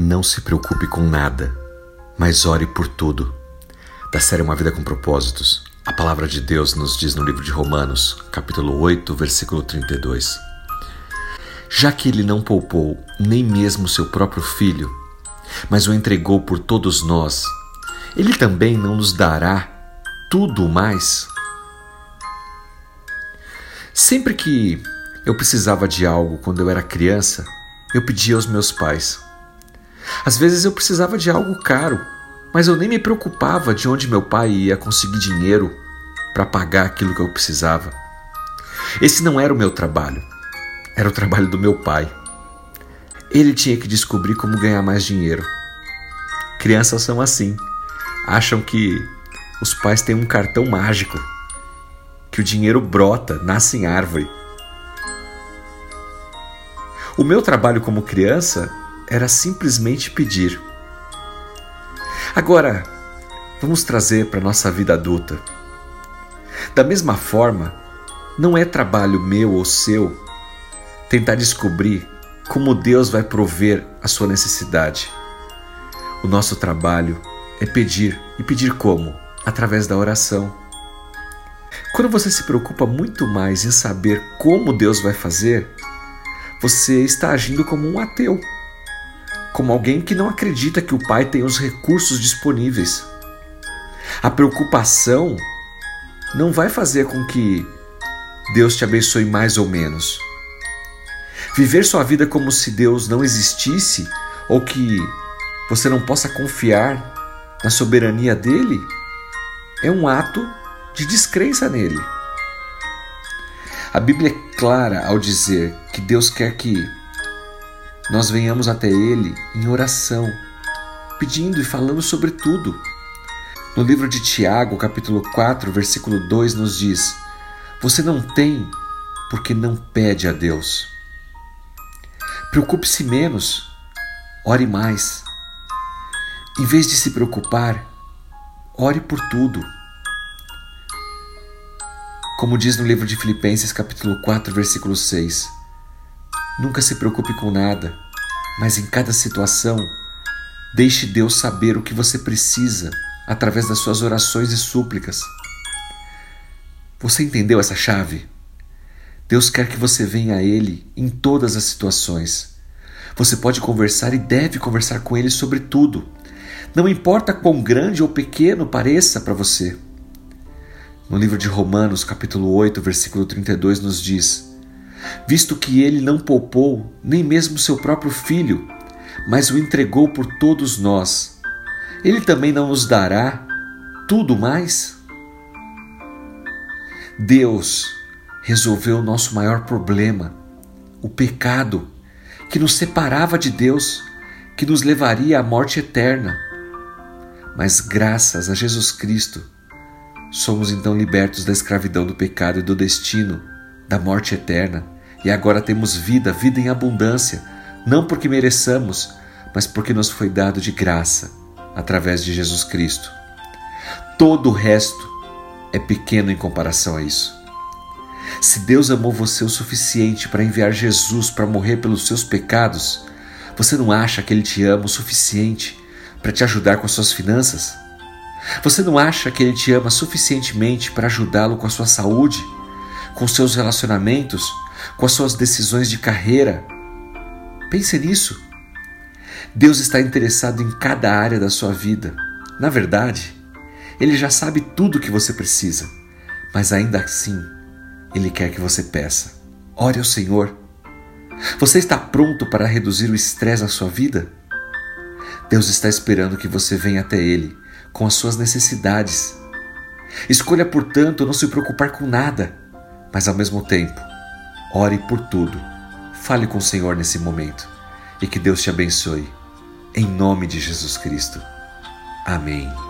Não se preocupe com nada, mas ore por tudo. Da série Uma Vida com Propósitos, a palavra de Deus nos diz no livro de Romanos, capítulo 8, versículo 32. Já que ele não poupou nem mesmo seu próprio filho, mas o entregou por todos nós, ele também não nos dará tudo mais? Sempre que eu precisava de algo quando eu era criança, eu pedia aos meus pais. Às vezes eu precisava de algo caro, mas eu nem me preocupava de onde meu pai ia conseguir dinheiro para pagar aquilo que eu precisava. Esse não era o meu trabalho, era o trabalho do meu pai. Ele tinha que descobrir como ganhar mais dinheiro. Crianças são assim, acham que os pais têm um cartão mágico, que o dinheiro brota, nasce em árvore. O meu trabalho como criança era simplesmente pedir. Agora, vamos trazer para a nossa vida adulta. Da mesma forma, não é trabalho meu ou seu tentar descobrir como Deus vai prover a sua necessidade. O nosso trabalho é pedir e pedir como? Através da oração. Quando você se preocupa muito mais em saber como Deus vai fazer, você está agindo como um ateu como alguém que não acredita que o pai tem os recursos disponíveis. A preocupação não vai fazer com que Deus te abençoe mais ou menos. Viver sua vida como se Deus não existisse ou que você não possa confiar na soberania dele é um ato de descrença nele. A Bíblia é clara ao dizer que Deus quer que nós venhamos até Ele em oração, pedindo e falando sobre tudo. No livro de Tiago, capítulo 4, versículo 2, nos diz: Você não tem porque não pede a Deus. Preocupe-se menos, ore mais. Em vez de se preocupar, ore por tudo. Como diz no livro de Filipenses, capítulo 4, versículo 6. Nunca se preocupe com nada, mas em cada situação, deixe Deus saber o que você precisa através das suas orações e súplicas. Você entendeu essa chave? Deus quer que você venha a Ele em todas as situações. Você pode conversar e deve conversar com Ele sobre tudo. Não importa quão grande ou pequeno pareça para você. No livro de Romanos, capítulo 8, versículo 32, nos diz: visto que ele não poupou nem mesmo seu próprio filho, mas o entregou por todos nós, ele também não nos dará tudo mais? Deus resolveu o nosso maior problema, o pecado, que nos separava de Deus, que nos levaria à morte eterna. Mas graças a Jesus Cristo, somos então libertos da escravidão do pecado e do destino da morte eterna, e agora temos vida, vida em abundância, não porque mereçamos, mas porque nos foi dado de graça, através de Jesus Cristo. Todo o resto é pequeno em comparação a isso. Se Deus amou você o suficiente para enviar Jesus para morrer pelos seus pecados, você não acha que Ele te ama o suficiente para te ajudar com as suas finanças? Você não acha que Ele te ama suficientemente para ajudá-lo com a sua saúde? Com seus relacionamentos, com as suas decisões de carreira. Pense nisso. Deus está interessado em cada área da sua vida. Na verdade, Ele já sabe tudo o que você precisa, mas ainda assim, Ele quer que você peça. Ore ao Senhor. Você está pronto para reduzir o estresse na sua vida? Deus está esperando que você venha até Ele com as suas necessidades. Escolha, portanto, não se preocupar com nada mas ao mesmo tempo, ore por tudo. Fale com o Senhor nesse momento e que Deus te abençoe. Em nome de Jesus Cristo. Amém.